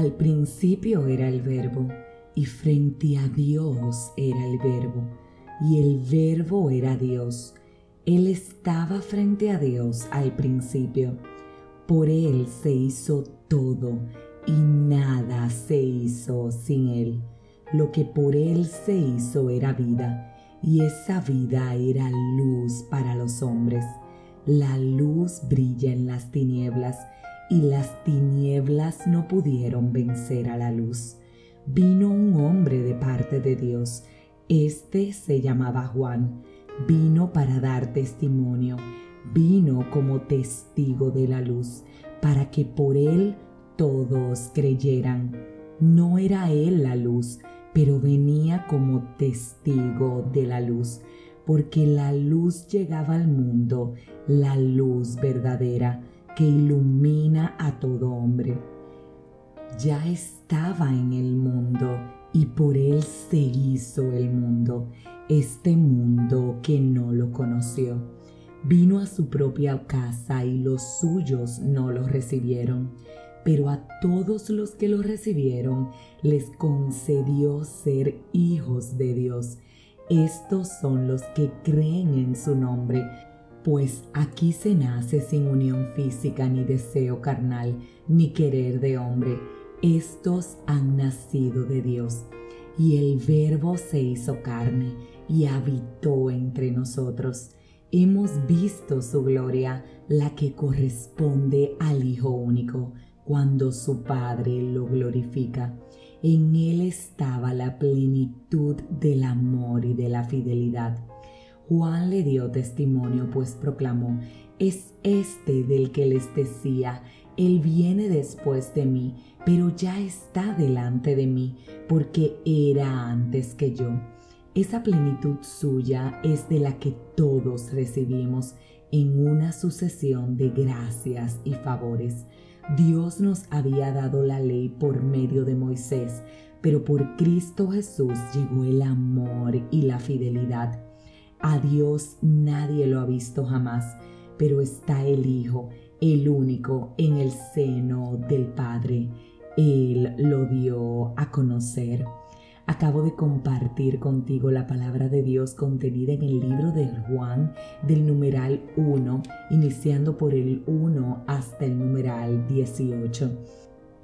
Al principio era el verbo, y frente a Dios era el verbo, y el verbo era Dios. Él estaba frente a Dios al principio. Por Él se hizo todo, y nada se hizo sin Él. Lo que por Él se hizo era vida, y esa vida era luz para los hombres. La luz brilla en las tinieblas, y las tinieblas no pudieron vencer a la luz. Vino un hombre de parte de Dios. Este se llamaba Juan. Vino para dar testimonio. Vino como testigo de la luz, para que por él todos creyeran. No era él la luz, pero venía como testigo de la luz, porque la luz llegaba al mundo, la luz verdadera que ilumina a todo hombre. Ya estaba en el mundo y por él se hizo el mundo, este mundo que no lo conoció. Vino a su propia casa y los suyos no lo recibieron, pero a todos los que lo recibieron les concedió ser hijos de Dios. Estos son los que creen en su nombre pues aquí se nace sin unión física ni deseo carnal, ni querer de hombre. Estos han nacido de Dios. Y el Verbo se hizo carne y habitó entre nosotros. Hemos visto su gloria, la que corresponde al Hijo único, cuando su Padre lo glorifica. En él estaba la plenitud del amor y de la fidelidad Juan le dio testimonio, pues proclamó, es este del que les decía, Él viene después de mí, pero ya está delante de mí, porque era antes que yo. Esa plenitud suya es de la que todos recibimos en una sucesión de gracias y favores. Dios nos había dado la ley por medio de Moisés, pero por Cristo Jesús llegó el amor y la fidelidad. A Dios nadie lo ha visto jamás, pero está el Hijo, el único, en el seno del Padre. Él lo dio a conocer. Acabo de compartir contigo la palabra de Dios contenida en el libro de Juan del numeral 1, iniciando por el 1 hasta el numeral 18.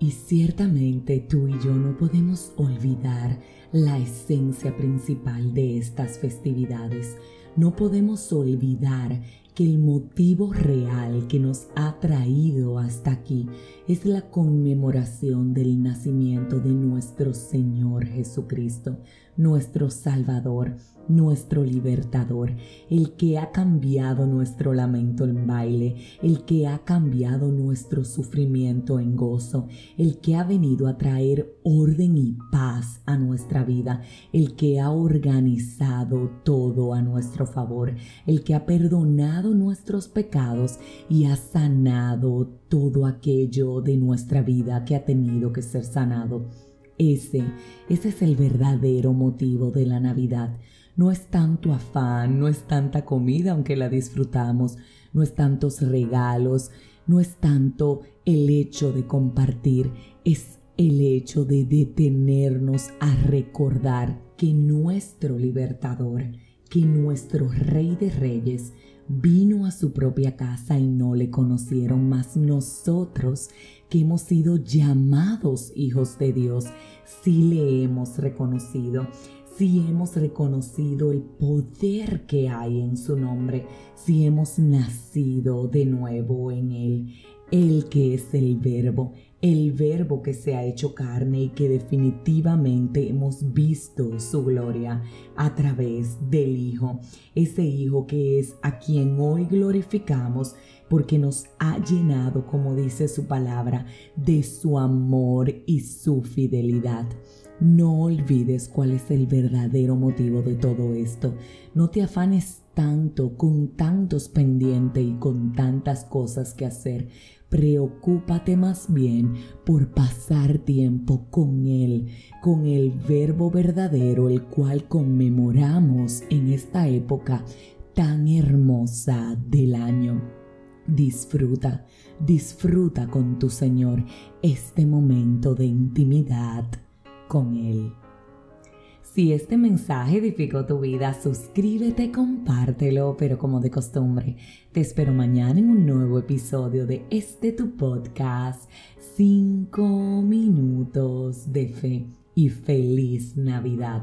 Y ciertamente tú y yo no podemos olvidar la esencia principal de estas festividades. No podemos olvidar que el motivo real que nos ha traído hasta aquí es la conmemoración del nacimiento de nuestro Señor Jesucristo, nuestro Salvador, nuestro libertador, el que ha cambiado nuestro lamento en baile, el que ha cambiado nuestro sufrimiento en gozo, el que ha venido a traer orden y paz a nuestra vida, el que ha organizado todo a nuestro favor, el que ha perdonado nuestros pecados y ha sanado todo aquello de nuestra vida que ha tenido que ser sanado. Ese, ese es el verdadero motivo de la Navidad. No es tanto afán, no es tanta comida, aunque la disfrutamos, no es tantos regalos, no es tanto el hecho de compartir, es el hecho de detenernos a recordar que nuestro libertador, que nuestro rey de reyes, vino a su propia casa y no le conocieron más nosotros que hemos sido llamados hijos de Dios, sí le hemos reconocido si hemos reconocido el poder que hay en su nombre, si hemos nacido de nuevo en Él, el que es el verbo, el verbo que se ha hecho carne y que definitivamente hemos visto su gloria a través del Hijo, ese Hijo que es a quien hoy glorificamos porque nos ha llenado, como dice su palabra, de su amor y su fidelidad. No olvides cuál es el verdadero motivo de todo esto. No te afanes tanto con tantos pendientes y con tantas cosas que hacer. Preocúpate más bien por pasar tiempo con Él, con el verbo verdadero, el cual conmemoramos en esta época tan hermosa del año. Disfruta, disfruta con tu Señor este momento de intimidad con Él. Si este mensaje edificó tu vida, suscríbete, compártelo, pero como de costumbre, te espero mañana en un nuevo episodio de este tu podcast, 5 minutos de fe y feliz Navidad.